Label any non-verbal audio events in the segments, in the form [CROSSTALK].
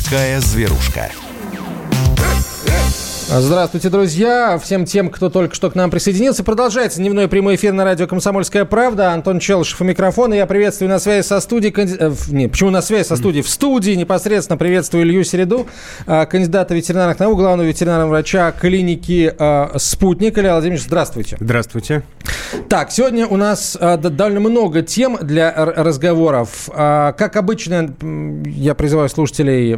такая зверушка. Здравствуйте, друзья. Всем тем, кто только что к нам присоединился. Продолжается дневной прямой эфир на радио «Комсомольская правда». Антон Челышев у микрофона. Я приветствую на связи со студией... Канди... Э, не, почему на связи со студией? В студии непосредственно приветствую Илью Середу, э, кандидата ветеринарных наук, главного ветеринарного врача клиники э, «Спутник». Илья Владимирович, здравствуйте. Здравствуйте. Так, сегодня у нас довольно много тем для разговоров. Как обычно, я призываю слушателей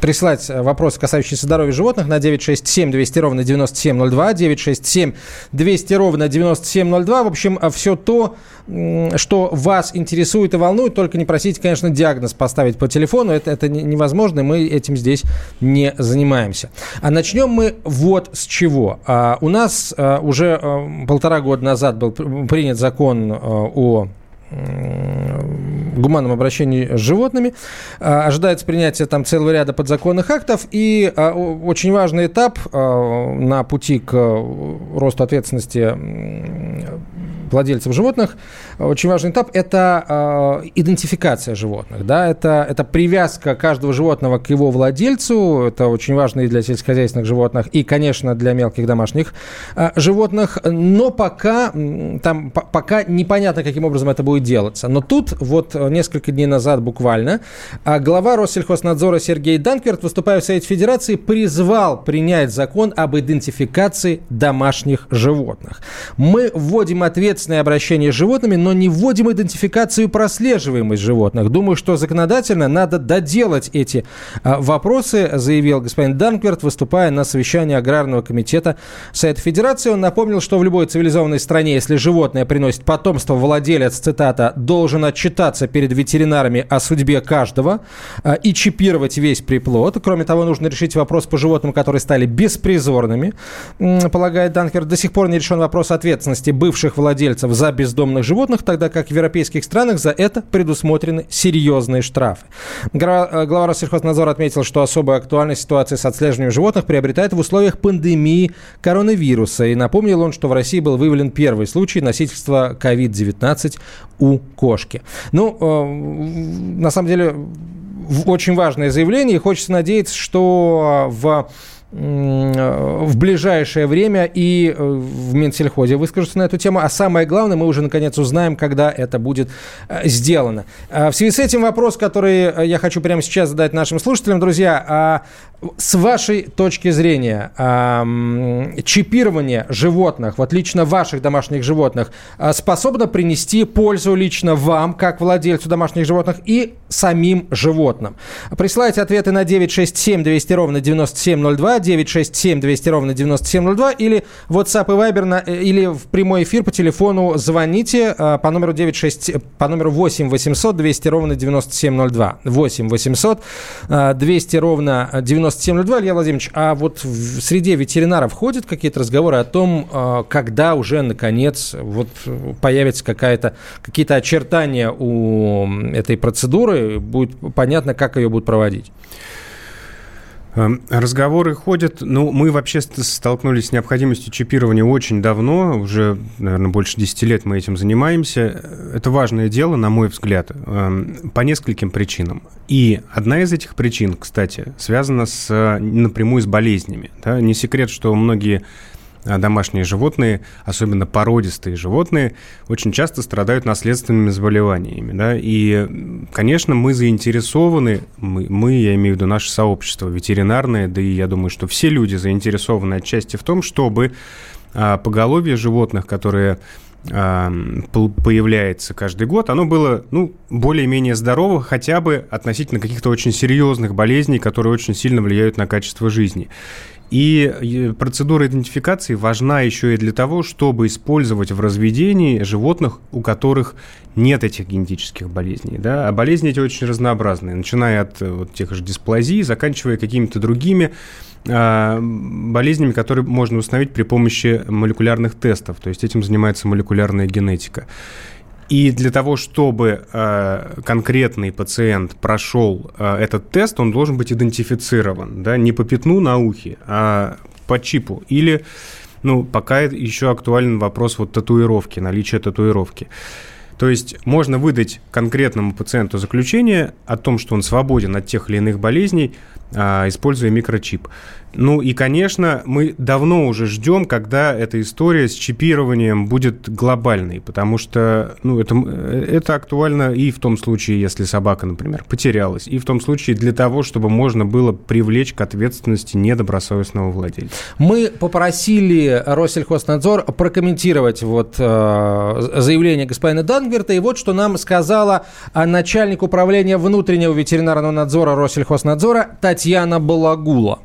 присылать вопросы, касающиеся здоровья животных, на 967 200 ровно 9702, 967 200 ровно 9702. В общем, все то, что вас интересует и волнует, только не просите, конечно, диагноз поставить по телефону. Это, это невозможно, и мы этим здесь не занимаемся. А начнем мы вот с чего. А, у нас а, уже полтора года назад был принят закон о гуманном обращении с животными. А, ожидается принятие там целого ряда подзаконных актов. И а, очень важный этап а, на пути к росту ответственности владельцев животных, очень важный этап – это идентификация животных. Да? Это, это привязка каждого животного к его владельцу. Это очень важно и для сельскохозяйственных животных, и, конечно, для мелких домашних животных. Но пока, там, пока непонятно, каким образом это будет делаться. Но тут вот несколько дней назад буквально глава Россельхознадзора Сергей Данкверт, выступая в Совете Федерации, призвал принять закон об идентификации домашних животных. Мы вводим ответственное обращение с животными, но не вводим идентификацию прослеживаемость животных. Думаю, что законодательно надо доделать эти а, вопросы, заявил господин Данкверт, выступая на совещании Аграрного комитета Совета Федерации. Он напомнил, что в любой цивилизованной стране, если животное приносит потомство, владелец, цитата, должен отчитаться перед ветеринарами о судьбе каждого а, и чипировать весь приплод. Кроме того, нужно решить вопрос по животным, которые стали беспризорными, полагает Данкверт. До сих пор не решен вопрос ответственности бывших владельцев за бездомных животных, тогда как в европейских странах за это предусмотрены серьезные штрафы. Э, глава Россельхознадзора отметил, что особая актуальность ситуации с отслеживанием животных приобретает в условиях пандемии коронавируса. И напомнил он, что в России был выявлен первый случай носительства COVID-19 у кошки. Ну, э, на самом деле, очень важное заявление, и хочется надеяться, что в в ближайшее время и э, в Минсельхозе выскажутся на эту тему. А самое главное, мы уже наконец узнаем, когда это будет э, сделано. А в связи с этим вопрос, который э, я хочу прямо сейчас задать нашим слушателям, друзья, а с вашей точки зрения, чипирование животных, вот лично ваших домашних животных, способно принести пользу лично вам, как владельцу домашних животных, и самим животным? Присылайте ответы на 967 200 ровно 9702, 967 200 ровно 9702 или WhatsApp и Viber на, э, или в прямой эфир по телефону звоните э, по номеру 96 по номеру 8 800 200 ровно 9702 8 800 200 ровно 9702 Илья Владимирович, а вот в среде ветеринаров ходят какие-то разговоры о том, э, когда уже наконец вот появится какая-то какие-то очертания у этой процедуры, будет понятно, как ее будут проводить. Эм, разговоры ходят. Ну, мы вообще столкнулись с необходимостью чипирования очень давно, уже, наверное, больше 10 лет мы этим занимаемся. Это важное дело, на мой взгляд, эм, по нескольким причинам. И одна из этих причин, кстати, связана с, напрямую с болезнями. Да? Не секрет, что многие домашние животные, особенно породистые животные, очень часто страдают наследственными заболеваниями. Да? И, конечно, мы заинтересованы, мы, мы, я имею в виду наше сообщество ветеринарное, да и я думаю, что все люди заинтересованы отчасти в том, чтобы а, поголовье животных, которые а, появляется каждый год, оно было ну, более-менее здорово, хотя бы относительно каких-то очень серьезных болезней, которые очень сильно влияют на качество жизни. И процедура идентификации важна еще и для того, чтобы использовать в разведении животных, у которых нет этих генетических болезней. Да? А болезни эти очень разнообразные, начиная от вот, тех же дисплазий, заканчивая какими-то другими а, болезнями, которые можно установить при помощи молекулярных тестов. То есть этим занимается молекулярная генетика. И для того, чтобы э, конкретный пациент прошел э, этот тест, он должен быть идентифицирован, да, не по пятну на ухе, а по чипу. Или, ну, пока еще актуален вопрос вот татуировки, наличия татуировки. То есть можно выдать конкретному пациенту заключение о том, что он свободен от тех или иных болезней, используя микрочип. Ну и, конечно, мы давно уже ждем, когда эта история с чипированием будет глобальной, потому что ну, это, это актуально и в том случае, если собака, например, потерялась, и в том случае для того, чтобы можно было привлечь к ответственности недобросовестного владельца. Мы попросили Россельхознадзор прокомментировать вот, э, заявление господина Дангверта, и вот что нам сказала начальник управления внутреннего ветеринарного надзора Россельхознадзора Татьяна Балагула.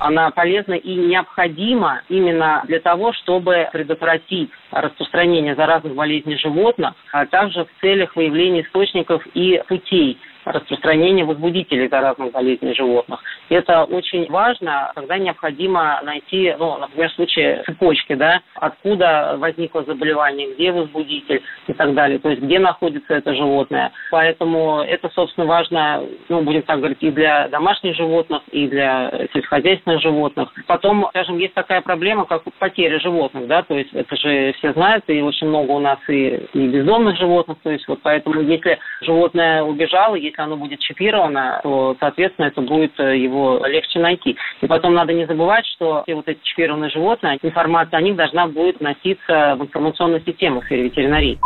Она полезна и необходима именно для того, чтобы предотвратить распространение заразных болезней животных, а также в целях выявления источников и путей распространения возбудителей заразных болезней животных. Это очень важно, когда необходимо найти, ну, например, в случае цепочки, да, откуда возникло заболевание, где возбудитель и так далее, то есть где находится это животное. Поэтому это, собственно, важно, ну, будем так говорить, и для домашних животных, и для сельскохозяйственных животных. Потом, скажем, есть такая проблема, как потеря животных, да, то есть это же все знают, и очень много у нас и, и бездомных животных, то есть вот поэтому, если животное убежало, если оно будет чипировано, то, соответственно, это будет э, его легче найти. И потом надо не забывать, что все вот эти чипированные животные, информация о них должна будет носиться в информационной системе в сфере ветеринарии.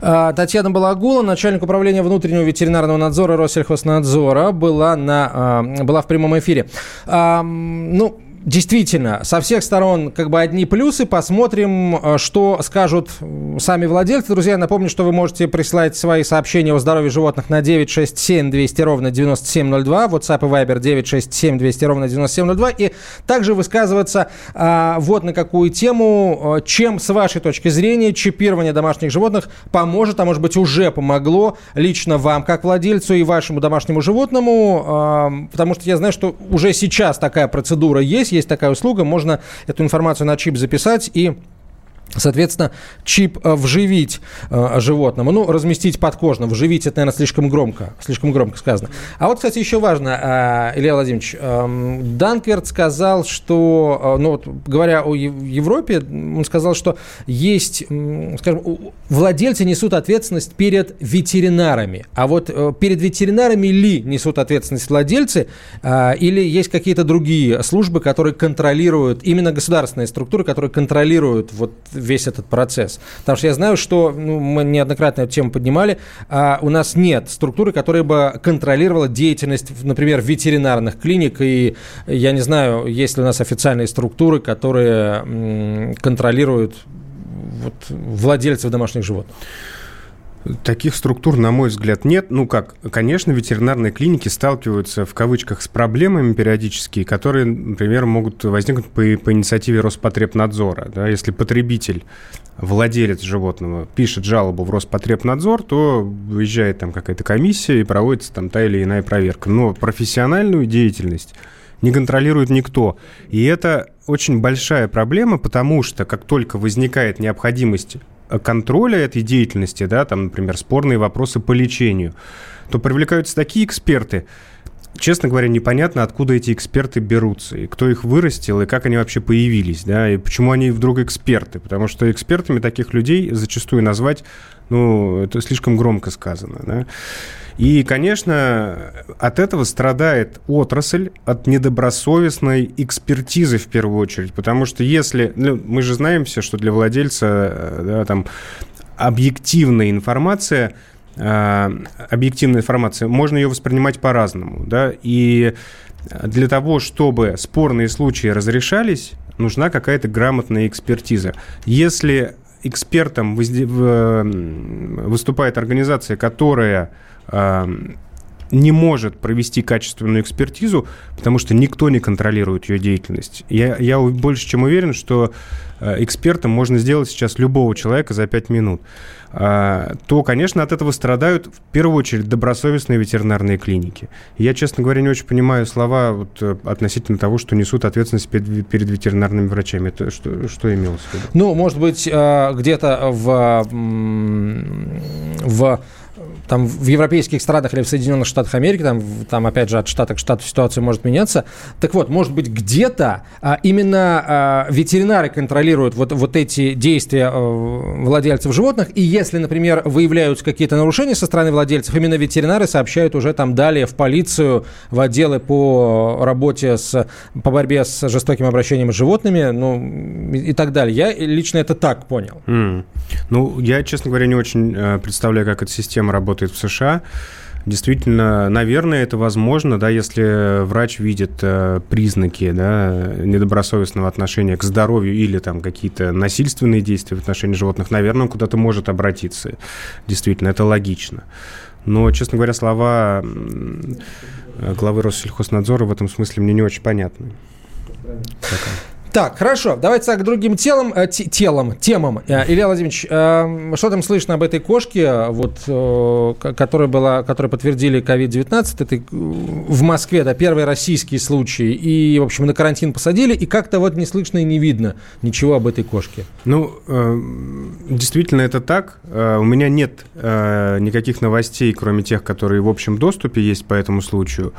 А, Татьяна Балагула, начальник управления внутреннего ветеринарного надзора Россельхознадзора, была, на, а, была в прямом эфире. Ну, действительно, со всех сторон как бы одни плюсы. Посмотрим, э, что скажут сами владельцы. Друзья, напомню, что вы можете присылать свои сообщения о здоровье животных на 967 200 ровно 9702, WhatsApp и Viber 967 200 ровно 9702, и также высказываться а, вот на какую тему, э, чем, с вашей точки зрения, чипирование домашних животных поможет, а может быть уже помогло лично вам, как владельцу и вашему домашнему животному, а, потому что я знаю, что уже сейчас такая процедура есть, есть такая услуга, можно эту информацию на чип записать и Соответственно, чип э, вживить э, животному, ну, разместить подкожно, вживить, это, наверное, слишком громко, слишком громко сказано. А вот, кстати, еще важно, э, Илья Владимирович, э, Данкверт сказал, что, э, ну, вот, говоря о Европе, он сказал, что есть, скажем, владельцы несут ответственность перед ветеринарами, а вот э, перед ветеринарами ли несут ответственность владельцы, э, или есть какие-то другие службы, которые контролируют, именно государственные структуры, которые контролируют вот весь этот процесс. Потому что я знаю, что ну, мы неоднократно эту тему поднимали, а у нас нет структуры, которая бы контролировала деятельность, например, ветеринарных клиник. И я не знаю, есть ли у нас официальные структуры, которые контролируют вот, владельцев домашних животных. Таких структур, на мой взгляд, нет. Ну как, конечно, ветеринарные клиники сталкиваются в кавычках с проблемами периодически, которые, например, могут возникнуть по, по инициативе Роспотребнадзора. Да? Если потребитель, владелец животного пишет жалобу в Роспотребнадзор, то выезжает там какая-то комиссия и проводится там та или иная проверка. Но профессиональную деятельность не контролирует никто. И это очень большая проблема, потому что как только возникает необходимость контроля этой деятельности, да, там, например, спорные вопросы по лечению, то привлекаются такие эксперты, честно говоря, непонятно, откуда эти эксперты берутся, и кто их вырастил, и как они вообще появились, да, и почему они вдруг эксперты. Потому что экспертами таких людей зачастую назвать, ну, это слишком громко сказано, да. И, конечно, от этого страдает отрасль, от недобросовестной экспертизы в первую очередь. Потому что если... Ну, мы же знаем все, что для владельца э, да, там, объективная информация объективная информация, можно ее воспринимать по-разному, да, и для того, чтобы спорные случаи разрешались, нужна какая-то грамотная экспертиза. Если экспертом выступает организация, которая не может провести качественную экспертизу, потому что никто не контролирует ее деятельность. Я, я больше чем уверен, что э, экспертом можно сделать сейчас любого человека за 5 минут. А, то, конечно, от этого страдают в первую очередь добросовестные ветеринарные клиники. Я, честно говоря, не очень понимаю слова вот, э, относительно того, что несут ответственность перед, перед ветеринарными врачами. Это что, что имелось в виду? Ну, может быть, э, где-то в, в там в европейских странах или в Соединенных Штатах Америки, там, там опять же, от штата к штату ситуация может меняться. Так вот, может быть, где-то а, именно а, ветеринары контролируют вот, вот эти действия а, владельцев животных, и если, например, выявляются какие-то нарушения со стороны владельцев, именно ветеринары сообщают уже там далее в полицию, в отделы по работе с, по борьбе с жестоким обращением с животными, ну, и, и так далее. Я лично это так понял. Mm. Ну, я, честно говоря, не очень э, представляю, как эта система работает в США. Действительно, наверное, это возможно, да, если врач видит э, признаки да, недобросовестного отношения к здоровью или там какие-то насильственные действия в отношении животных, наверное, он куда-то может обратиться. Действительно, это логично. Но, честно говоря, слова главы Россельхознадзора в этом смысле мне не очень понятны. Такая. Так, хорошо, давайте так, к другим телам, э, телам, темам. Э, Илья Владимирович, э, что там слышно об этой кошке, вот, э, которая была, которой подтвердили COVID-19, это в Москве, да, первый российский случай, и, в общем, на карантин посадили, и как-то вот не слышно и не видно ничего об этой кошке. Ну, э, действительно, это так. Э, у меня нет э, никаких новостей, кроме тех, которые в общем доступе есть по этому случаю.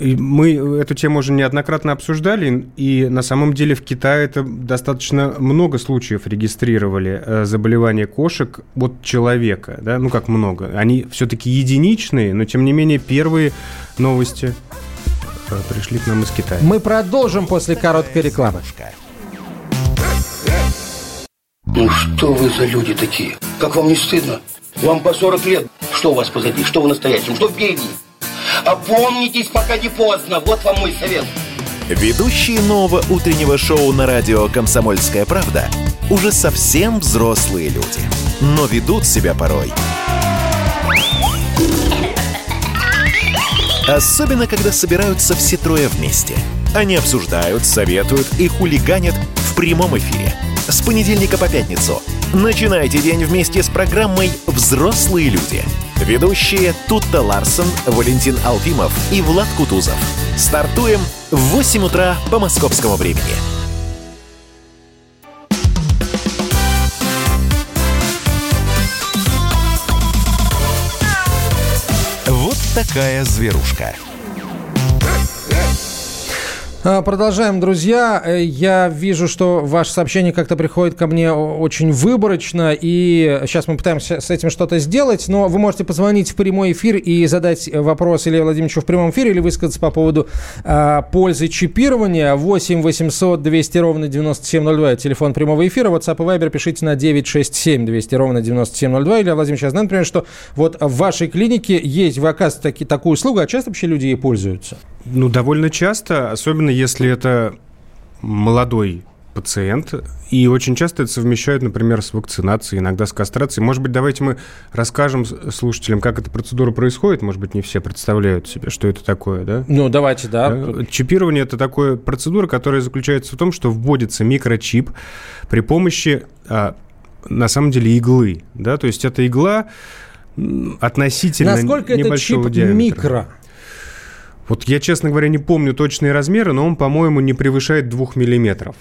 А, мы эту тему уже неоднократно обсуждали, и на самом деле в Китае это достаточно много случаев регистрировали э, заболевания кошек от человека. Да? Ну, как много. Они все-таки единичные, но тем не менее первые новости э, пришли к нам из Китая. Мы продолжим после короткой рекламы. Ну что вы за люди такие? Как вам не стыдно? Вам по 40 лет. Что у вас позади? Что вы настоящем? Что впереди? Опомнитесь, пока не поздно. Вот вам мой совет. Ведущие нового утреннего шоу на радио «Комсомольская правда» уже совсем взрослые люди, но ведут себя порой. Особенно, когда собираются все трое вместе. Они обсуждают, советуют и хулиганят в прямом эфире. С понедельника по пятницу. Начинайте день вместе с программой «Взрослые люди». Ведущие Тутта Ларсон, Валентин Алфимов и Влад Кутузов. Стартуем в 8 утра по московскому времени. Вот такая зверушка. А, продолжаем, друзья. Э, я вижу, что ваше сообщение как-то приходит ко мне очень выборочно, и сейчас мы пытаемся с этим что-то сделать, но вы можете позвонить в прямой эфир и задать вопрос Илье Владимировичу в прямом эфире или высказаться по поводу а, пользы чипирования. 8 800 200 ровно 9702, телефон прямого эфира, WhatsApp и Viber пишите на 967 200 ровно 9702. Илья Владимирович, я знаю, например, что вот в вашей клинике есть, вы оказываете таки, такую услугу, а часто вообще люди ей пользуются? Ну, довольно часто, особенно если это молодой пациент, и очень часто это совмещают, например, с вакцинацией, иногда с кастрацией. Может быть, давайте мы расскажем слушателям, как эта процедура происходит. Может быть, не все представляют себе, что это такое, да? Ну, давайте, да. Чипирование – это такая процедура, которая заключается в том, что вводится микрочип при помощи, а, на самом деле, иглы, да, то есть это игла относительно Насколько небольшого этот чип диаметра. микро? Вот я, честно говоря, не помню точные размеры, но он, по-моему, не превышает двух миллиметров.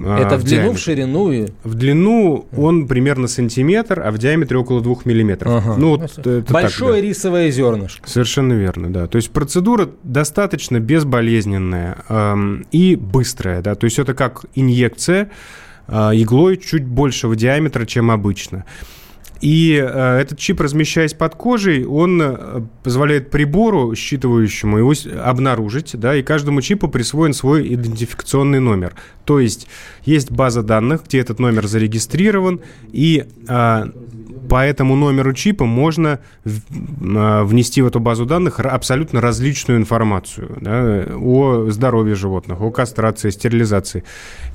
А, это в, в длину, диаметре. в ширину? И... В длину он примерно сантиметр, а в диаметре около двух миллиметров. Ага. Ну, вот это Большое так, да. рисовое зернышко. Совершенно верно, да. То есть процедура достаточно безболезненная эм, и быстрая, да. То есть это как инъекция э, иглой чуть большего диаметра, чем обычно. И э, этот чип, размещаясь под кожей, он э, позволяет прибору, считывающему его, обнаружить, да, и каждому чипу присвоен свой идентификационный номер. То есть есть база данных, где этот номер зарегистрирован, и э, по этому номеру чипа можно э, внести в эту базу данных абсолютно различную информацию да, о здоровье животных, о кастрации, стерилизации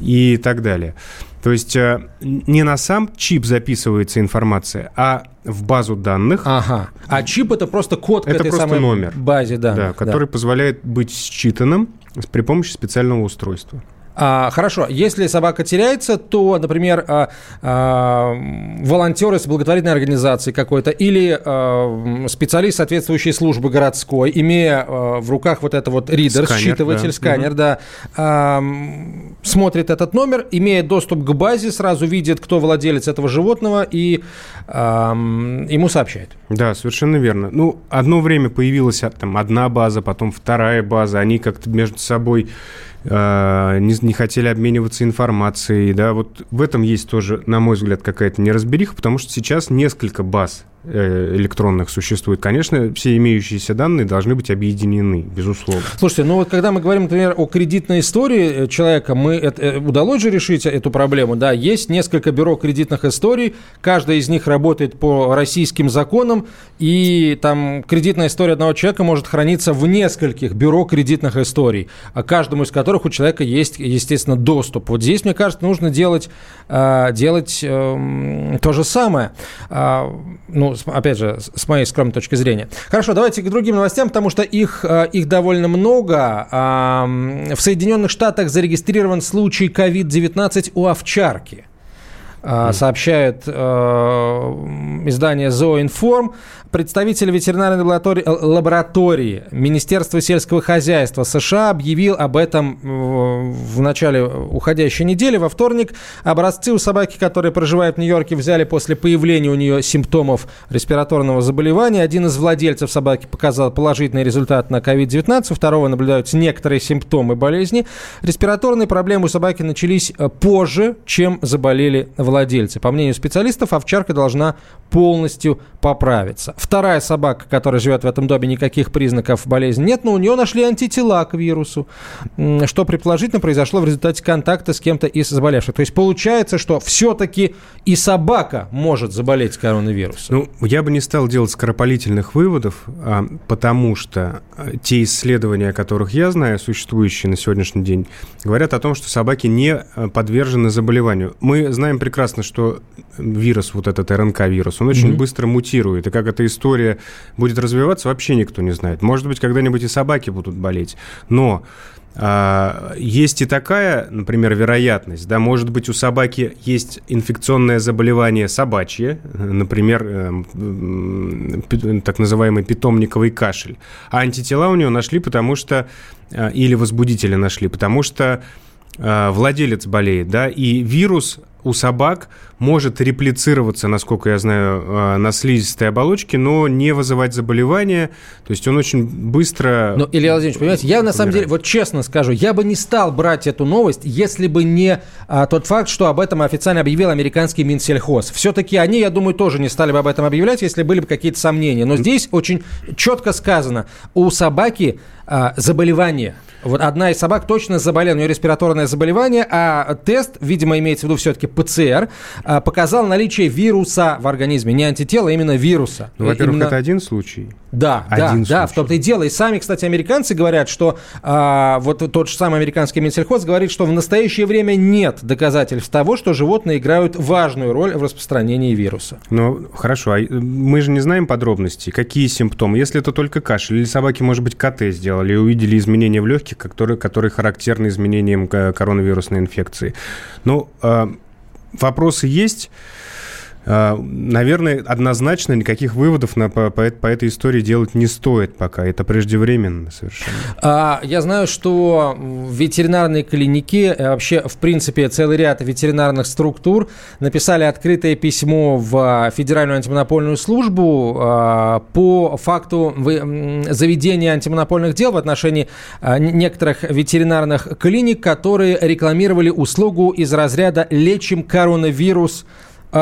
и так далее. То есть э, не на сам чип записывается информация, а в базу данных. Ага. А чип это просто код это к этой просто самой номер, базе данных. Да, который да. позволяет быть считанным при помощи специального устройства. А, хорошо, если собака теряется, то, например, а, а, волонтер из благотворительной организации какой-то или а, специалист соответствующей службы городской, имея а, в руках вот это вот ридер, сканер, считыватель, да. сканер, угу. да, а, смотрит этот номер, имея доступ к базе, сразу видит, кто владелец этого животного и а, ему сообщает. Да, совершенно верно. Ну, одно время появилась там одна база, потом вторая база, они как-то между собой не, не хотели обмениваться информацией, да, вот в этом есть тоже, на мой взгляд, какая-то неразбериха, потому что сейчас несколько баз электронных существует, конечно, все имеющиеся данные должны быть объединены, безусловно. Слушайте, ну вот когда мы говорим, например, о кредитной истории человека, мы это, э, удалось же решить эту проблему, да, есть несколько бюро кредитных историй, каждая из них работает по российским законам, и там кредитная история одного человека может храниться в нескольких бюро кредитных историй, а каждому из которых у человека есть, естественно, доступ. Вот здесь, мне кажется, нужно делать, э, делать то же самое. А, опять же, с моей скромной точки зрения. Хорошо, давайте к другим новостям, потому что их, э, их довольно много. В Соединенных Штатах зарегистрирован случай COVID-19 у овчарки сообщает э, издание Zooinform. Представитель ветеринарной лаборатории, лаборатории Министерства сельского хозяйства США объявил об этом в начале уходящей недели. Во вторник образцы у собаки, которые проживают в Нью-Йорке, взяли после появления у нее симптомов респираторного заболевания. Один из владельцев собаки показал положительный результат на COVID-19, у второго наблюдаются некоторые симптомы болезни. Респираторные проблемы у собаки начались э, позже, чем заболели владельцы. По мнению специалистов, овчарка должна полностью поправиться. Вторая собака, которая живет в этом доме, никаких признаков болезни нет, но у нее нашли антитела к вирусу, что предположительно произошло в результате контакта с кем-то из заболевших. То есть получается, что все-таки и собака может заболеть коронавирусом. Ну, я бы не стал делать скоропалительных выводов, а, потому что а, те исследования, о которых я знаю, существующие на сегодняшний день, говорят о том, что собаки не а, подвержены заболеванию. Мы знаем прекрасно, что вирус, вот этот РНК-вирус, он очень mm-hmm. быстро мутирует, и как эта история будет развиваться, вообще никто не знает. Может быть, когда-нибудь и собаки будут болеть, но а, есть и такая, например, вероятность, да, может быть, у собаки есть инфекционное заболевание собачье, например, э, так называемый питомниковый кашель, а антитела у него нашли, потому что, э, или возбудители нашли, потому что э, владелец болеет, да, и вирус у собак может реплицироваться, насколько я знаю, э, на слизистой оболочке, но не вызывать заболевания. То есть он очень быстро... Ну, Илья Владимирович, понимаете, я на самом деле, вот честно скажу, я бы не стал брать эту новость, если бы не а, тот факт, что об этом официально объявил американский Минсельхоз. Все-таки они, я думаю, тоже не стали бы об этом объявлять, если были бы какие-то сомнения. Но здесь очень четко сказано, у собаки а, заболевание. Вот одна из собак точно заболела, у нее респираторное заболевание, а тест, видимо, имеется в виду все-таки ПЦР, а, показал наличие вируса в организме. Не антитела, а именно вируса. Ну, во-первых, именно... это один случай. Да, один да, случай. да, в том-то и дело. И сами, кстати, американцы говорят, что а, вот тот же самый американский Минсельхоз говорит, что в настоящее время нет доказательств того, что животные играют важную роль в распространении вируса. Ну, хорошо, а мы же не знаем подробностей, какие симптомы. Если это только кашель, или собаки, может быть, КТ сделали и увидели изменения в легких, которые, которые характерны изменениям коронавирусной инфекции. Ну, а, вопросы есть. А, наверное, однозначно никаких выводов на, по, по, по этой истории делать не стоит пока. Это преждевременно совершенно. А, я знаю, что в ветеринарной клинике, э, вообще, в принципе, целый ряд ветеринарных структур написали открытое письмо в Федеральную антимонопольную службу а, по факту заведения антимонопольных дел в отношении а, некоторых ветеринарных клиник, которые рекламировали услугу из разряда «лечим коронавирус»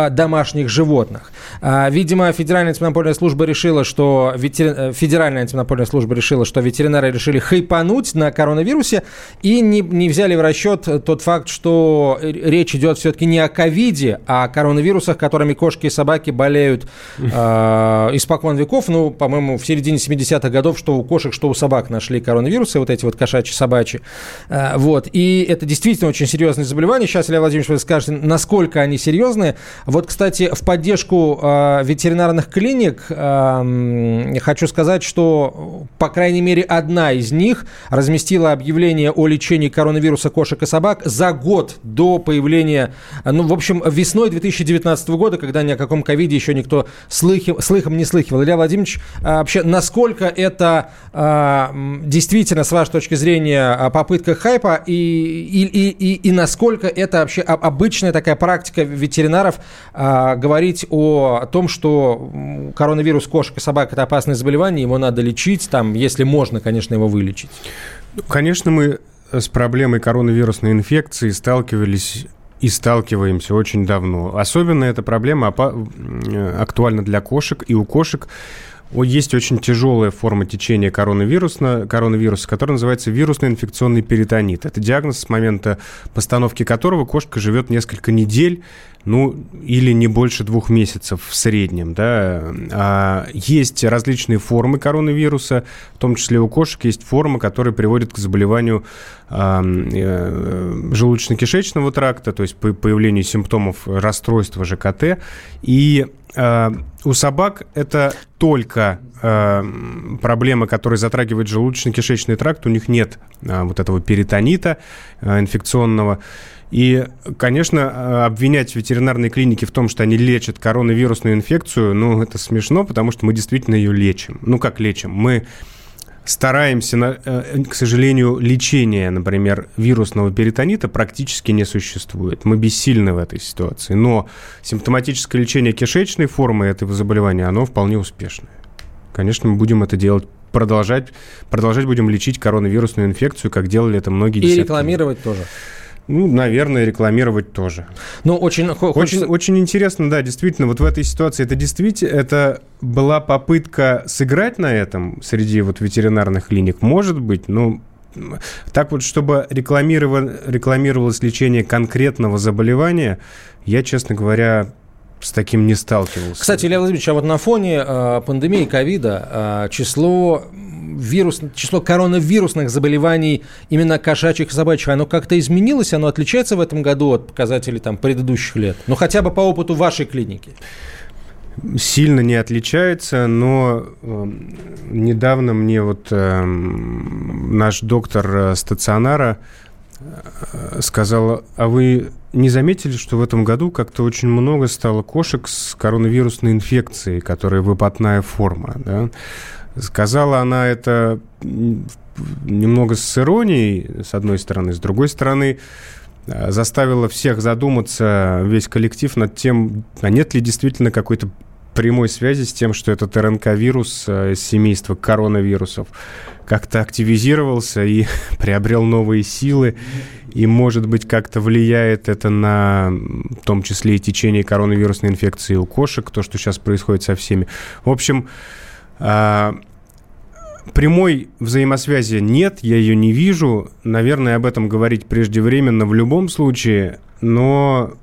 домашних животных. А, видимо, Федеральная антимонопольная служба решила, что ветер... Э, Федеральная антимонопольная служба решила, что ветеринары решили хайпануть на коронавирусе и не, не взяли в расчет тот факт, что речь идет все-таки не о ковиде, а о коронавирусах, которыми кошки и собаки болеют э, испокон веков. Ну, по-моему, в середине 70-х годов, что у кошек, что у собак нашли коронавирусы, вот эти вот кошачьи, собачьи. Э, вот. И это действительно очень серьезные заболевания. Сейчас, Илья Владимирович, вы скажете, насколько они серьезные. Вот, кстати, в поддержку э, ветеринарных клиник э, хочу сказать, что, по крайней мере, одна из них разместила объявление о лечении коронавируса кошек и собак за год до появления, ну, в общем, весной 2019 года, когда ни о каком ковиде еще никто слыхи, слыхом не слыхивал. Илья Владимирович, а, вообще, насколько это а, действительно, с вашей точки зрения, попытка хайпа и, и, и, и, и насколько это вообще обычная такая практика ветеринаров а, говорить о том, что коронавирус кошек и собак – это опасное заболевание, его надо лечить, там, если можно, конечно, его вылечить? Конечно, мы с проблемой коронавирусной инфекции сталкивались и сталкиваемся очень давно. Особенно эта проблема актуальна для кошек, и у кошек есть очень тяжелая форма течения коронавируса, коронавируса, которая называется вирусный инфекционный перитонит. Это диагноз с момента постановки которого кошка живет несколько недель, ну, или не больше двух месяцев в среднем, да. А есть различные формы коронавируса, в том числе у кошек есть форма, которая приводит к заболеванию э, желудочно-кишечного тракта, то есть по появлению симптомов расстройства ЖКТ. И э, у собак это только э, проблема, которая затрагивает желудочно-кишечный тракт, у них нет э, вот этого перитонита э, инфекционного. И, конечно, э, обвинять ветеринарные клиники в том, что они лечат коронавирусную инфекцию, ну, это смешно, потому что мы действительно ее лечим. Ну, как лечим? Мы стараемся, э, к сожалению, лечение, например, вирусного перитонита практически не существует. Мы бессильны в этой ситуации. Но симптоматическое лечение кишечной формы этого заболевания, оно вполне успешное. Конечно, мы будем это делать продолжать, продолжать будем лечить коронавирусную инфекцию, как делали это многие И десятки. рекламировать тоже. Ну, наверное, рекламировать тоже. Ну, очень, хочется... очень, очень интересно, да, действительно, вот в этой ситуации это действительно, это была попытка сыграть на этом среди вот ветеринарных клиник, может быть, но так вот, чтобы рекламировалось лечение конкретного заболевания, я, честно говоря, с таким не сталкивался. Кстати, Илья Владимирович, а вот на фоне э, пандемии ковида э, число вирус, число коронавирусных заболеваний именно кошачьих и собачьих, оно как-то изменилось? Оно отличается в этом году от показателей там, предыдущих лет? Ну, хотя бы по опыту вашей клиники. Сильно не отличается, но э, недавно мне вот э, наш доктор э, стационара э, сказал, а вы не заметили, что в этом году как-то очень много стало кошек с коронавирусной инфекцией, которая выпадная форма, да? Сказала она это немного с иронией, с одной стороны, с другой стороны, э, заставила всех задуматься, весь коллектив, над тем, а нет ли действительно какой-то прямой связи с тем, что этот РНК-вирус э, семейства коронавирусов как-то активизировался и [LAUGHS] приобрел новые силы, и, может быть, как-то влияет это на, в том числе, и течение коронавирусной инфекции у кошек, то, что сейчас происходит со всеми. В общем, прямой взаимосвязи нет, я ее не вижу. Наверное, об этом говорить преждевременно в любом случае, но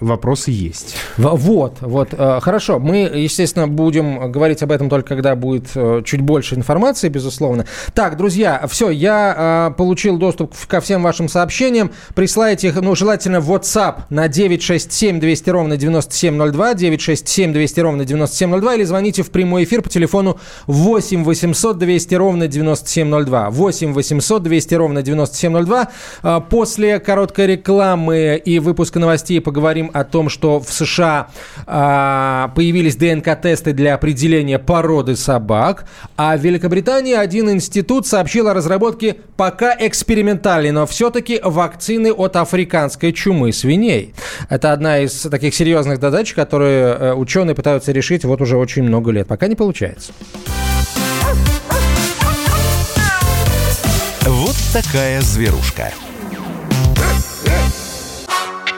вопросы есть. Вот, вот. Э, хорошо, мы, естественно, будем говорить об этом только когда будет э, чуть больше информации, безусловно. Так, друзья, все, я э, получил доступ ко всем вашим сообщениям. Присылайте их, ну, желательно в WhatsApp на 967 200 ровно 9702, 967 200 ровно 9702, или звоните в прямой эфир по телефону 8 800 200 ровно 9702. 8 800 200 ровно 9702. После короткой рекламы и выпуска новостей поговорим о том, что в США а, появились ДНК-тесты для определения породы собак, а в Великобритании один институт сообщил о разработке пока экспериментальной, но все-таки вакцины от африканской чумы свиней. Это одна из таких серьезных задач, которые э, ученые пытаются решить вот уже очень много лет. Пока не получается. Вот такая зверушка.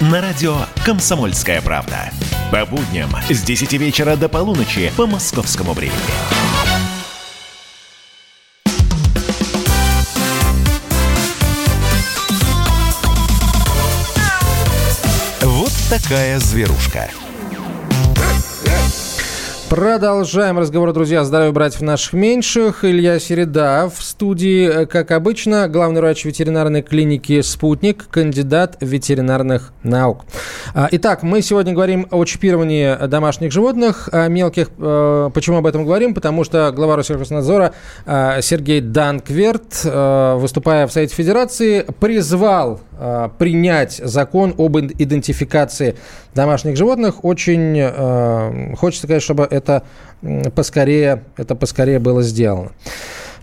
На радио «Комсомольская правда». По будням с 10 вечера до полуночи по московскому времени. Вот такая зверушка. Продолжаем разговор, друзья. Здравия братьев наших меньших. Илья Середа в студии, как обычно, главный врач ветеринарной клиники «Спутник», кандидат ветеринарных наук. А, итак, мы сегодня говорим о чипировании домашних животных, мелких. Э, почему об этом говорим? Потому что глава Россельхознадзора э, Сергей Данкверт, э, выступая в Совете Федерации, призвал принять закон об идентификации домашних животных. Очень хочется сказать, чтобы это поскорее, это поскорее было сделано.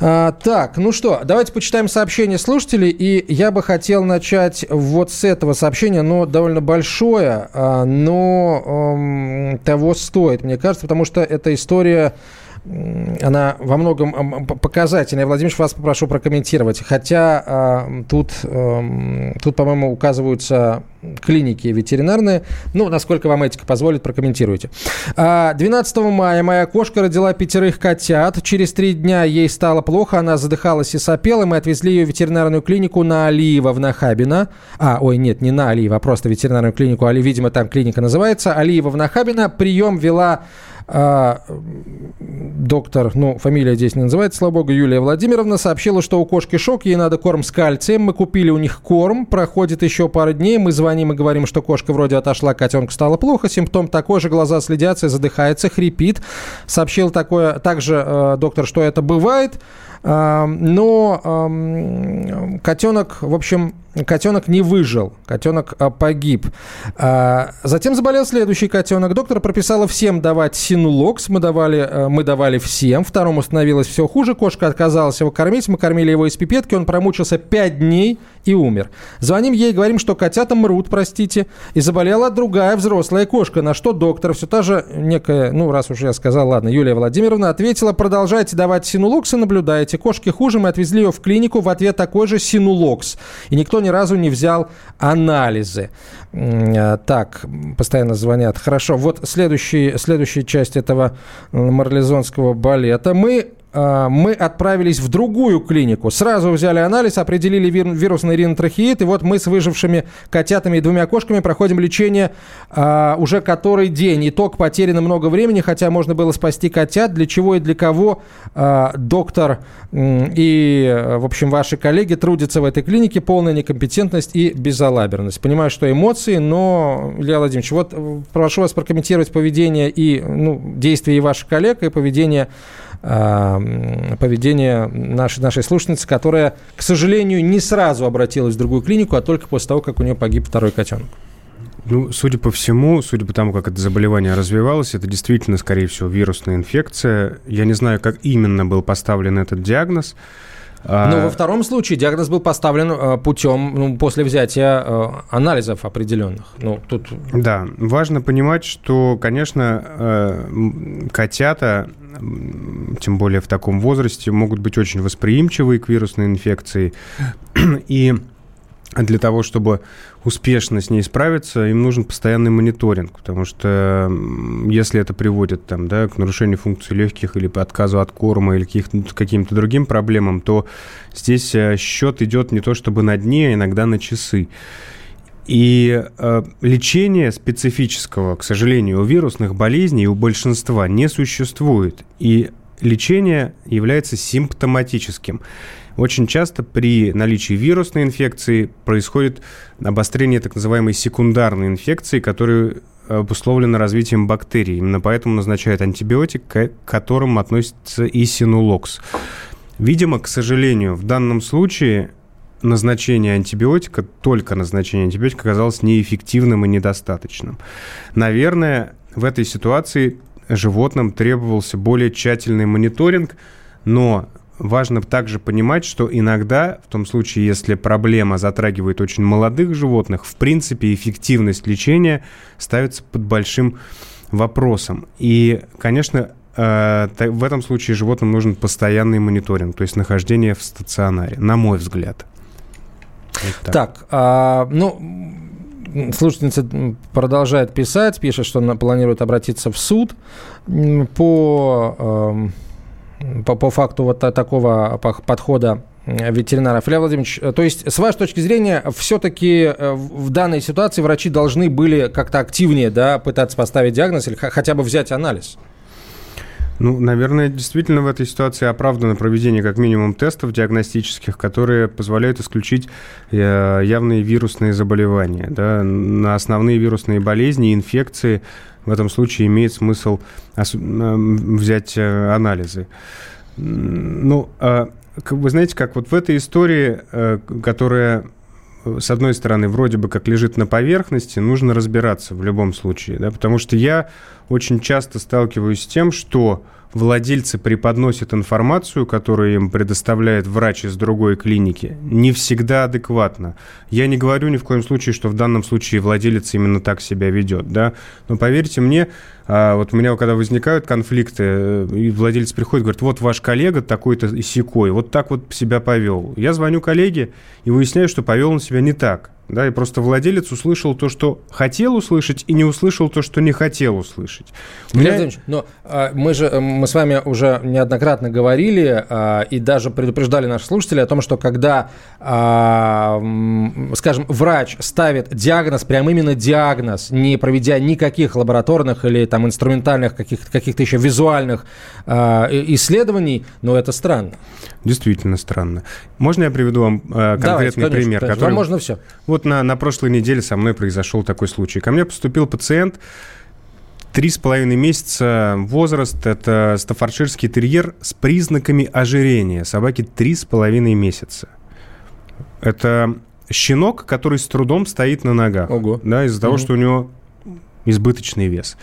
А, так, ну что, давайте почитаем сообщение слушателей. И я бы хотел начать вот с этого сообщения, но довольно большое, но эм, того стоит, мне кажется, потому что эта история она во многом показательная. Владимир, вас попрошу прокомментировать. Хотя э, тут, э, тут, по-моему, указываются клиники ветеринарные. Ну, насколько вам этика позволит, прокомментируйте. 12 а, мая моя кошка родила пятерых котят. Через три дня ей стало плохо, она задыхалась и сопела. Мы отвезли ее в ветеринарную клинику на Алиева в Нахабино. А, ой, нет, не на Алиева, а просто ветеринарную клинику. Али, видимо, там клиника называется. Алиева в Нахабино. Прием вела а, доктор, ну, фамилия здесь не называется, слава богу, Юлия Владимировна сообщила, что у кошки шок, ей надо корм с кальцием. Мы купили у них корм, проходит еще пару дней, мы звоним и говорим, что кошка вроде отошла, котенку стало плохо, симптом такой же, глаза следятся, задыхается, хрипит. Сообщил такое, также э, доктор, что это бывает. Э, но э, котенок, в общем, котенок не выжил, котенок а, погиб. А, затем заболел следующий котенок. Доктор прописала всем давать синулокс. Мы давали, а, мы давали всем. Второму становилось все хуже. Кошка отказалась его кормить. Мы кормили его из пипетки. Он промучился 5 дней и умер. Звоним ей, говорим, что котята мрут, простите. И заболела другая взрослая кошка. На что доктор, все та же некая, ну, раз уж я сказал, ладно, Юлия Владимировна ответила, продолжайте давать синулокс и наблюдайте. Кошке хуже, мы отвезли ее в клинику. В ответ такой же синулокс. И никто ни разу не взял анализы. Э, так, постоянно звонят. Хорошо, вот следующий, следующая часть этого марлезонского балета. Мы а, мы отправились в другую клинику. Сразу взяли анализ, определили вирусный ринотрахеид, и вот мы с выжившими котятами и двумя кошками проходим лечение а, уже который день. Итог потеряно много времени, хотя можно было спасти котят. Для чего и для кого а, доктор и, в общем, ваши коллеги трудятся в этой клинике, полная некомпетентность и безалаберность. Понимаю, что эмоции, но, Илья Владимирович, вот э, прошу вас прокомментировать поведение и ну, действия и ваших коллег, и поведение поведение нашей, нашей слушницы, которая, к сожалению, не сразу обратилась в другую клинику, а только после того, как у нее погиб второй котенок. Ну, судя по всему, судя по тому, как это заболевание развивалось, это действительно, скорее всего, вирусная инфекция. Я не знаю, как именно был поставлен этот диагноз. А, Но во втором случае диагноз был поставлен э, путем, ну, после взятия э, анализов определенных. Ну, тут... Да, важно понимать, что, конечно, э, котята, тем более в таком возрасте, могут быть очень восприимчивы к вирусной инфекции. [CLEARS THROAT] И для того, чтобы успешно с ней справиться, им нужен постоянный мониторинг, потому что если это приводит там, да, к нарушению функций легких или отказу от корма или каким-то другим проблемам, то здесь э, счет идет не то чтобы на дни, а иногда на часы. И э, лечения специфического, к сожалению, у вирусных болезней у большинства не существует. И лечение является симптоматическим. Очень часто при наличии вирусной инфекции происходит обострение так называемой секундарной инфекции, которая обусловлена развитием бактерий. Именно поэтому назначают антибиотик, к которым относится и синулокс. Видимо, к сожалению, в данном случае назначение антибиотика, только назначение антибиотика оказалось неэффективным и недостаточным. Наверное, в этой ситуации животным требовался более тщательный мониторинг, но важно также понимать, что иногда, в том случае, если проблема затрагивает очень молодых животных, в принципе, эффективность лечения ставится под большим вопросом. И, конечно, э, в этом случае животным нужен постоянный мониторинг, то есть нахождение в стационаре, на мой взгляд. Вот так, так а, ну, слушательница продолжает писать, пишет, что она планирует обратиться в суд по, эм, по, по факту вот такого подхода ветеринаров. Илья Владимирович, то есть, с вашей точки зрения, все-таки э, в данной ситуации врачи должны были как-то активнее да, пытаться поставить диагноз или хотя бы взять анализ? Ну, наверное, действительно в этой ситуации оправдано проведение как минимум тестов диагностических, которые позволяют исключить э, явные вирусные заболевания. Да? На основные вирусные болезни инфекции в этом случае имеет смысл э, взять анализы. Ну, а вы знаете, как вот в этой истории, э, которая с одной стороны, вроде бы как лежит на поверхности, нужно разбираться в любом случае, да, потому что я очень часто сталкиваюсь с тем, что владельцы преподносят информацию, которую им предоставляет врач из другой клиники, не всегда адекватно. Я не говорю ни в коем случае, что в данном случае владелец именно так себя ведет, да, но поверьте мне, а вот у меня, когда возникают конфликты, э, и владелец приходит, говорит, вот ваш коллега такой-то и сякой, вот так вот себя повел. Я звоню коллеге и выясняю, что повел он себя не так да, и просто владелец услышал то, что хотел услышать, и не услышал то, что не хотел услышать. меня... но а, мы же мы с вами уже неоднократно говорили а, и даже предупреждали наших слушателей о том, что когда, а, скажем, врач ставит диагноз, прям именно диагноз, не проведя никаких лабораторных или там инструментальных каких-то каких еще визуальных а, исследований, но это странно. Действительно странно. Можно я приведу вам а, конкретный Давайте, конечно, пример? Конечно. Который... Вам можно все. Вот на, на прошлой неделе со мной произошел такой случай. Ко мне поступил пациент, три с половиной месяца возраст. Это стаффордширский терьер с признаками ожирения. Собаке три с половиной месяца. Это щенок, который с трудом стоит на ногах. Ого. Да, из-за угу. того, что у него избыточный вес.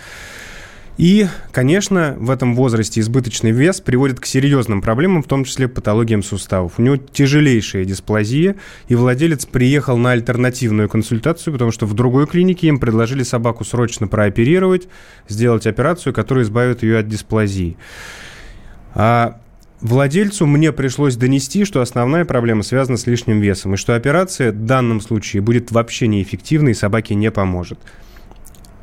И, конечно, в этом возрасте избыточный вес приводит к серьезным проблемам, в том числе патологиям суставов. У него тяжелейшая дисплазия, и владелец приехал на альтернативную консультацию, потому что в другой клинике им предложили собаку срочно прооперировать, сделать операцию, которая избавит ее от дисплазии. А Владельцу мне пришлось донести, что основная проблема связана с лишним весом, и что операция в данном случае будет вообще неэффективной и собаке не поможет.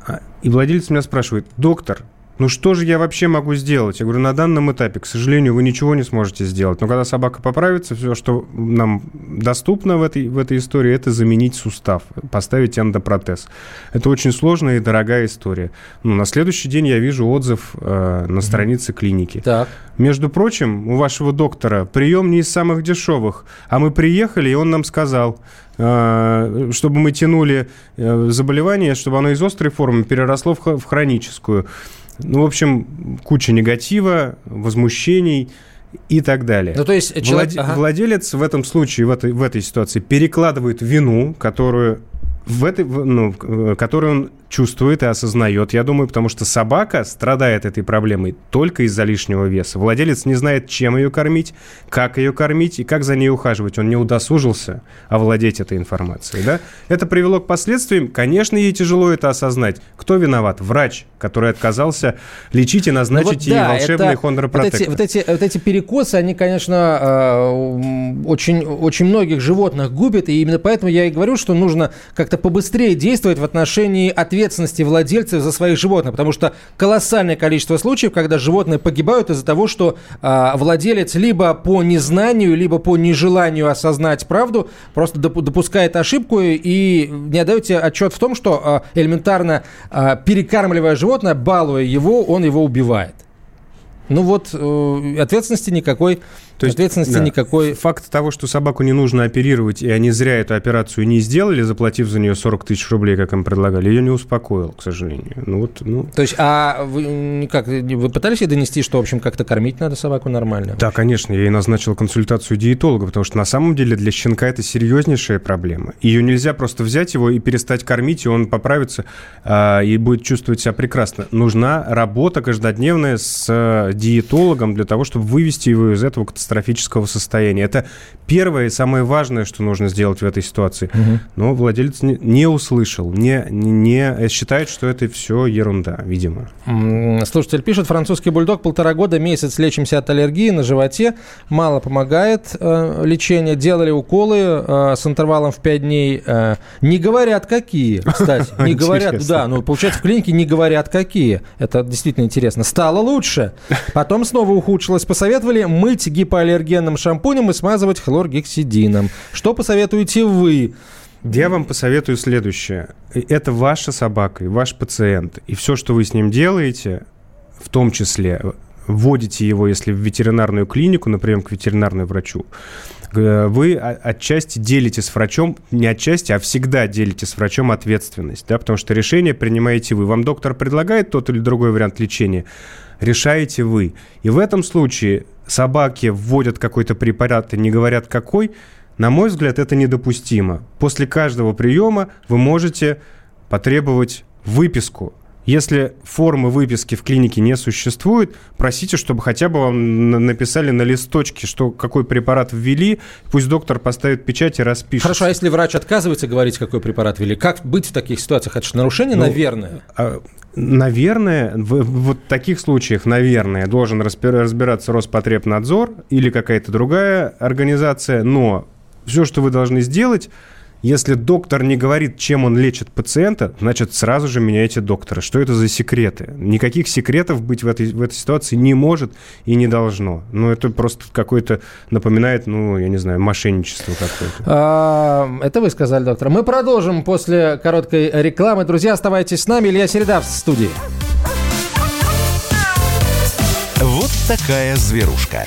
А, и владелец меня спрашивает, доктор, ну что же я вообще могу сделать? Я говорю, на данном этапе, к сожалению, вы ничего не сможете сделать. Но когда собака поправится, все, что нам доступно в этой, в этой истории, это заменить сустав, поставить эндопротез. Это очень сложная и дорогая история. Ну, на следующий день я вижу отзыв э, на странице клиники. Так. Между прочим, у вашего доктора прием не из самых дешевых. А мы приехали, и он нам сказал, чтобы мы тянули э, заболевание, чтобы оно из острой формы переросло в хроническую. Ну, в общем, куча негатива, возмущений и так далее. Ну, то есть человек... Влад... ага. Владелец в этом случае, в этой, в этой ситуации перекладывает вину, которую в этой, ну, которую он чувствует и осознает, я думаю, потому что собака страдает этой проблемой только из-за лишнего веса. Владелец не знает, чем ее кормить, как ее кормить и как за ней ухаживать. Он не удосужился овладеть этой информацией. Да? Это привело к последствиям. Конечно, ей тяжело это осознать. Кто виноват? Врач, который отказался лечить и назначить ну вот, ей да, волшебный хондропротектор. Вот эти, вот, эти, вот эти перекосы, они, конечно, э, очень, очень многих животных губят, и именно поэтому я и говорю, что нужно как-то побыстрее действовать в отношении ответственности ответственности владельцев за своих животных, потому что колоссальное количество случаев, когда животные погибают из-за того, что э, владелец либо по незнанию, либо по нежеланию осознать правду просто доп- допускает ошибку и не отдает себе отчет в том, что э, элементарно э, перекармливая животное, балуя его, он его убивает. Ну вот, э, ответственности никакой то есть, Ответственности да, никакой. Факт того, что собаку не нужно оперировать, и они зря эту операцию не сделали, заплатив за нее 40 тысяч рублей, как им предлагали, ее не успокоил, к сожалению. Ну, вот, ну... То есть, а вы, как, вы пытались ей донести, что, в общем, как-то кормить надо собаку нормально? Да, конечно. Я ей назначил консультацию диетолога, потому что на самом деле для щенка это серьезнейшая проблема. Ее нельзя просто взять его и перестать кормить, и он поправится а, и будет чувствовать себя прекрасно. Нужна работа каждодневная с а, диетологом для того, чтобы вывести его из этого катастрофического катастрофического состояния. Это первое и самое важное, что нужно сделать в этой ситуации. Угу. Но владелец не, не услышал, не, не считает, что это все ерунда, видимо. Слушатель пишет, французский бульдог полтора года, месяц лечимся от аллергии на животе, мало помогает э, лечение, делали уколы э, с интервалом в 5 дней, э, не говорят какие, [LAUGHS] кстати, не говорят, да, ну получается в клинике не говорят какие, это действительно интересно. Стало лучше, потом снова ухудшилось, посоветовали мыть гипоаллергенным шампунем и смазывать хлоргексидином. Что посоветуете вы? Я вам посоветую следующее. Это ваша собака и ваш пациент. И все, что вы с ним делаете, в том числе вводите его, если в ветеринарную клинику, например, к ветеринарному врачу, э, вы отчасти делите с врачом, не отчасти, а всегда делите с врачом ответственность, да, потому что решение принимаете вы. Вам доктор предлагает тот или другой вариант лечения, решаете вы. И в этом случае собаки вводят какой-то препарат и не говорят какой – на мой взгляд, это недопустимо. После каждого приема вы можете потребовать выписку. Если формы выписки в клинике не существует, просите, чтобы хотя бы вам написали на листочке, что какой препарат ввели, пусть доктор поставит печать и распишет. Хорошо, а если врач отказывается говорить, какой препарат ввели, как быть в таких ситуациях? Это же нарушение, ну, наверное. А, наверное, в, вот таких случаях, наверное, должен разбираться Роспотребнадзор или какая-то другая организация, но все, что вы должны сделать, если доктор не говорит, чем он лечит пациента, значит, сразу же меняйте доктора. Что это за секреты? Никаких секретов быть в этой, в этой ситуации не может и не должно. Ну, это просто какое-то напоминает, ну, я не знаю, мошенничество какое-то. А, это вы сказали, доктор. Мы продолжим после короткой рекламы. Друзья, оставайтесь с нами. Илья Середа в студии. Вот такая зверушка.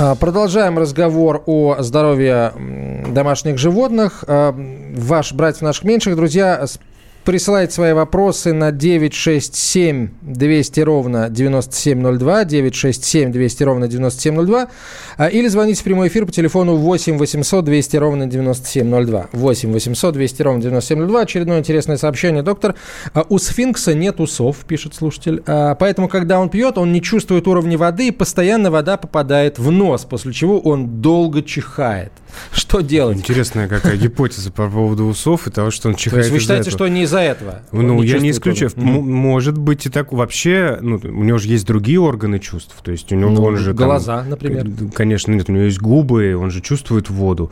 А, продолжаем разговор о здоровье домашних животных. А, ваш братьев наших меньших, друзья, присылайте свои вопросы на 967 200 ровно 9702, 967 200 ровно 9702, а, или звоните в прямой эфир по телефону 8 800 200 ровно 9702. 8 800 200 ровно 9702. Очередное интересное сообщение. Доктор, а, у сфинкса нет усов, пишет слушатель, а, поэтому, когда он пьет, он не чувствует уровня воды, и постоянно вода попадает в нос, после чего он долго чихает. Что делать? Интересная какая [LAUGHS] гипотеза по поводу усов и того, что он чихает. То есть вы считаете, что не из-за этого? Ну, я не исключаю. Mm-hmm. Может быть и так. Вообще, ну, у него же есть другие органы чувств. То есть у него ну, он же глаза, там, например. Конечно, нет, у него есть губы, он же чувствует воду.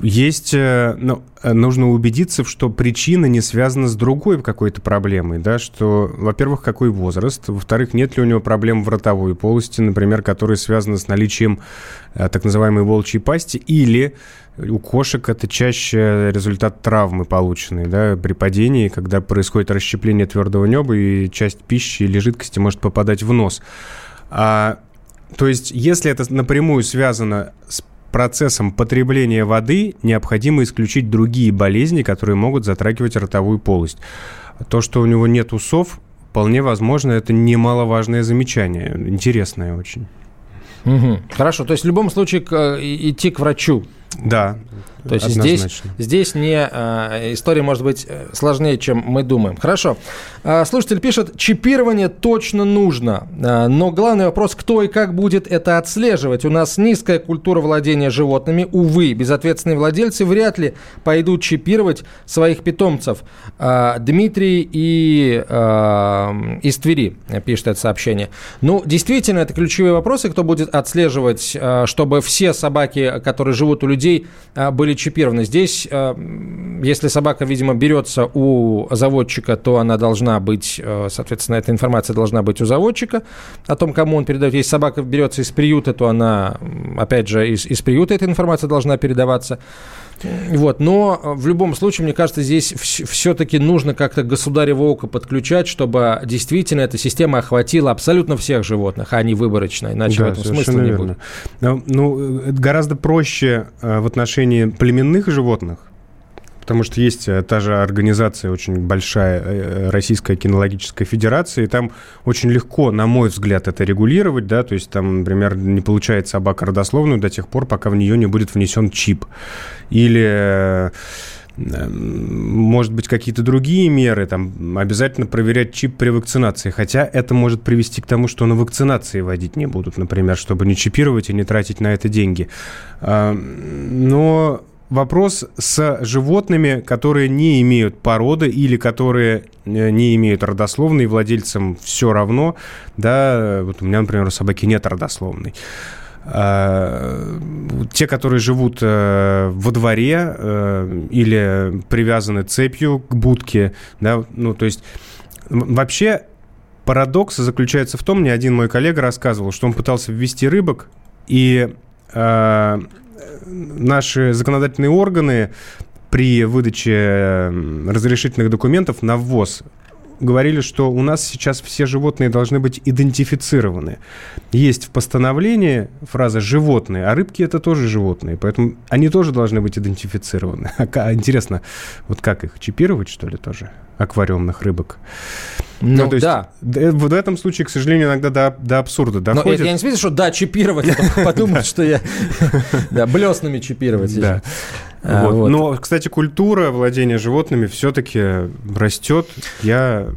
Есть, ну, нужно убедиться, что причина не связана с другой какой-то проблемой, да, что, во-первых, какой возраст, во-вторых, нет ли у него проблем в ротовой полости, например, которые связаны с наличием так называемой волчьей пасти, или у кошек это чаще результат травмы полученной, да, при падении, когда происходит расщепление твердого неба, и часть пищи или жидкости может попадать в нос. А, то есть, если это напрямую связано с процессом потребления воды необходимо исключить другие болезни, которые могут затрагивать ротовую полость. То, что у него нет усов, вполне возможно, это немаловажное замечание, интересное очень. Угу. Хорошо, то есть в любом случае к, э, идти к врачу. Да, то есть здесь, здесь не э, история может быть э, сложнее, чем мы думаем. Хорошо. Э, слушатель пишет, чипирование точно нужно, э, но главный вопрос, кто и как будет это отслеживать. У нас низкая культура владения животными. Увы, безответственные владельцы вряд ли пойдут чипировать своих питомцев. Э, Дмитрий и э, из Твери пишет это сообщение. Ну, действительно, это ключевые вопросы, кто будет отслеживать, э, чтобы все собаки, которые живут у людей, э, были были чипированы. Здесь, э, если собака, видимо, берется у заводчика, то она должна быть, э, соответственно, эта информация должна быть у заводчика о том, кому он передает. Если собака берется из приюта, то она, опять же, из, из приюта эта информация должна передаваться. Вот, но э, в любом случае, мне кажется, здесь все-таки нужно как-то государево око подключать, чтобы действительно эта система охватила абсолютно всех животных, а не выборочно, иначе да, в этом смысла не будет. Ну, ну гораздо проще э, в отношении племенных животных, Потому что есть э, та же организация очень большая, э, Российская кинологическая федерация, и там очень легко, на мой взгляд, это регулировать, да, то есть там, например, не получает собака родословную до тех пор, пока в нее не будет внесен чип. Или э, может быть, какие-то другие меры, там, обязательно проверять чип при вакцинации. Хотя это может привести к тому, что на вакцинации водить не будут, например, чтобы не чипировать и не тратить на это деньги. Но вопрос с животными, которые не имеют породы или которые э, не имеют родословной, владельцам все равно, да, вот у меня, например, у собаки нет родословной. А, те, которые живут э, во дворе э, или привязаны цепью к будке, да, ну, то есть вообще парадокс заключается в том, мне один мой коллега рассказывал, что он пытался ввести рыбок, и наши законодательные органы при выдаче разрешительных документов на ввоз говорили, что у нас сейчас все животные должны быть идентифицированы. Есть в постановлении фраза «животные», а рыбки – это тоже животные, поэтому они тоже должны быть идентифицированы. [LAUGHS] А интересно, вот как их, чипировать, что ли, тоже, аквариумных рыбок? Ну, ну то есть, да. В этом случае, к сожалению, иногда до, до абсурда доходит. Но это я не смысле, что да, чипировать, а [LAUGHS] подумать, что я... [LAUGHS] Да, блеснами чипировать. Да. Вот. Вот. Но, кстати, культура владения животными все-таки растет. Я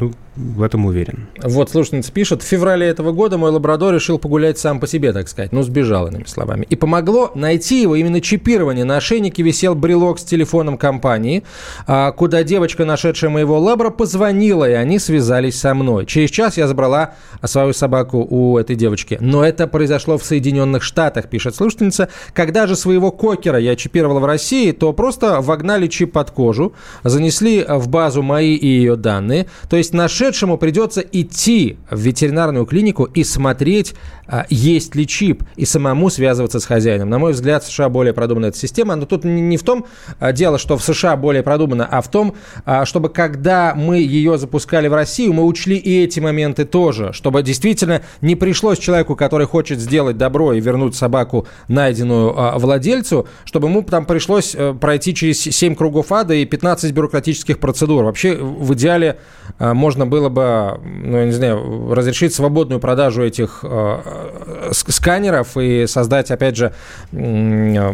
ну, в этом уверен. Вот слушательница пишет, в феврале этого года мой лабрадор решил погулять сам по себе, так сказать. Ну, сбежал, иными словами. И помогло найти его именно чипирование. На ошейнике висел брелок с телефоном компании, а, куда девочка, нашедшая моего лабра, позвонила, и они связались со мной. Через час я забрала свою собаку у этой девочки. Но это произошло в Соединенных Штатах, пишет слушательница. Когда же своего кокера я чипировала в России, то просто вогнали чип под кожу, занесли в базу мои и ее данные. То есть наши сумасшедшему придется идти в ветеринарную клинику и смотреть, а, есть ли чип, и самому связываться с хозяином. На мой взгляд, в США более продумана эта система, но тут не в том а, дело, что в США более продумано, а в том, а, чтобы когда мы ее запускали в Россию, мы учли и эти моменты тоже, чтобы действительно не пришлось человеку, который хочет сделать добро и вернуть собаку, найденную владельцу, чтобы ему там пришлось э, пройти через 7 кругов ада и 15 бюрократических процедур. Вообще, в идеале можно было бы, ну, я не знаю, разрешить свободную продажу этих э, сканеров и создать, опять же, э,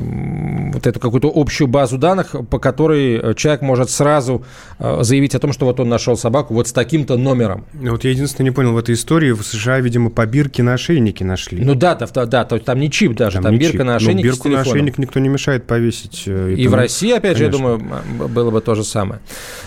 вот эту какую-то общую базу данных, по которой человек может сразу э, заявить о том, что вот он нашел собаку вот с таким-то номером. Вот я единственное не понял, в этой истории в США, видимо, по бирке на ошейнике нашли. Ну да, да, да, то, там не чип даже, там, там бирка чип. на ошейнике ну, бирку на ошейник никто не мешает повесить. Э, и в России, опять Конечно. же, я думаю, было бы то же самое.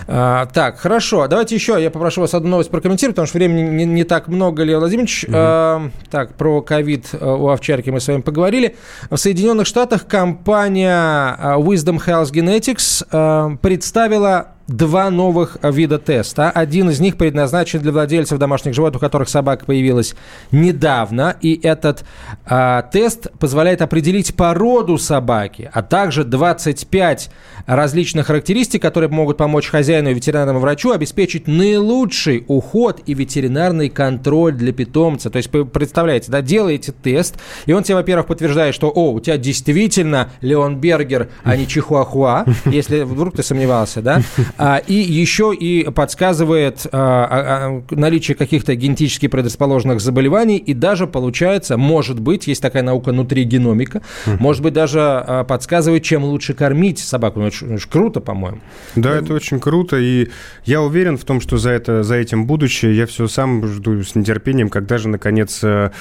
А, так, хорошо, давайте еще, я попрошу вас одну новость прокомментировать, потому что времени не, не так много, Лео Владимирович. Угу. Э, так, про ковид э, у овчарки мы с вами поговорили. В Соединенных Штатах компания э, Wisdom Health Genetics э, представила два новых вида теста. Один из них предназначен для владельцев домашних животных, у которых собака появилась недавно. И этот а, тест позволяет определить породу собаки, а также 25 различных характеристик, которые могут помочь хозяину и ветеринарному врачу обеспечить наилучший уход и ветеринарный контроль для питомца. То есть, представляете, да, делаете тест, и он тебе, во-первых, подтверждает, что, о, у тебя действительно Леон Бергер, а не Чихуахуа, если вдруг ты сомневался, да, и еще и подсказывает а, а, наличие каких-то генетически предрасположенных заболеваний, и даже получается, может быть, есть такая наука нутригеномика, может быть, даже подсказывает, чем лучше кормить собаку. Ну, это же круто, по-моему. Да, это очень круто, и я уверен в том, что за, это, за этим будущее. Я все сам жду с нетерпением, когда же, наконец, э,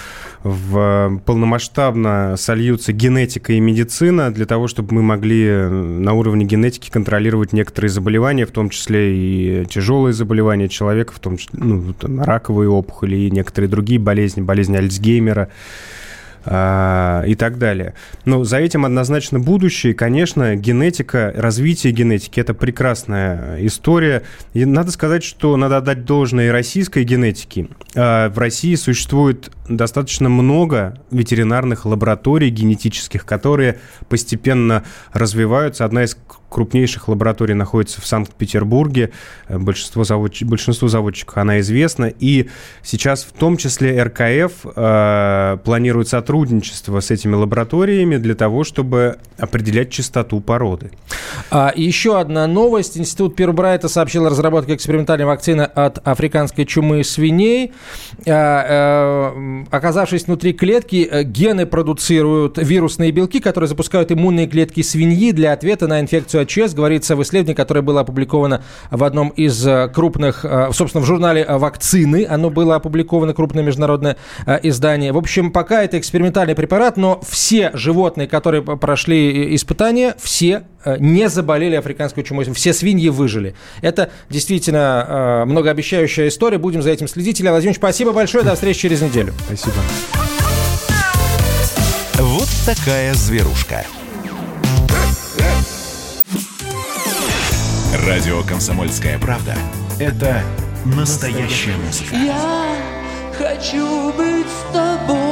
в полномасштабно сольются генетика и медицина для того, чтобы мы могли э, на уровне генетики контролировать некоторые заболевания, заболевания, в том числе и тяжелые заболевания человека, в том числе ну, там, раковые опухоли и некоторые другие болезни, болезни Альцгеймера. А, и так далее. Но за этим однозначно будущее. Конечно, генетика, развитие генетики – это прекрасная история. И надо сказать, что надо отдать должное и российской генетике. А, в России существует достаточно много ветеринарных лабораторий генетических, которые постепенно развиваются. Одна из крупнейших лабораторий находится в Санкт-Петербурге. Большинство заводч... Большинству заводчиков она известна. И сейчас в том числе РКФ э, планирует сотрудничество с этими лабораториями для того, чтобы определять частоту породы. А, еще одна новость. Институт Пирбрайта сообщил о разработке экспериментальной вакцины от африканской чумы свиней. А, а, оказавшись внутри клетки, э, гены продуцируют вирусные белки, которые запускают иммунные клетки свиньи для ответа на инфекцию ЧС, говорится в исследовании, которое было опубликовано в одном из э, крупных, собственно, в журнале «Вакцины». Оно было опубликовано, крупное международное издание. В общем, пока это экспериментальный препарат, но все животные, которые прошли испытания, все не заболели африканской чумой. Все свиньи выжили. Это действительно многообещающая история. Будем за этим следить. Илья Владимирович, спасибо большое. До встречи через неделю. Спасибо. Вот такая зверушка. Радио «Комсомольская правда» — это настоящая музыка. Я хочу быть с тобой.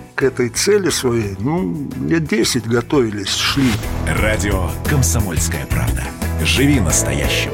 к этой цели своей, ну, лет 10 готовились, шли. Радио «Комсомольская правда». Живи настоящим.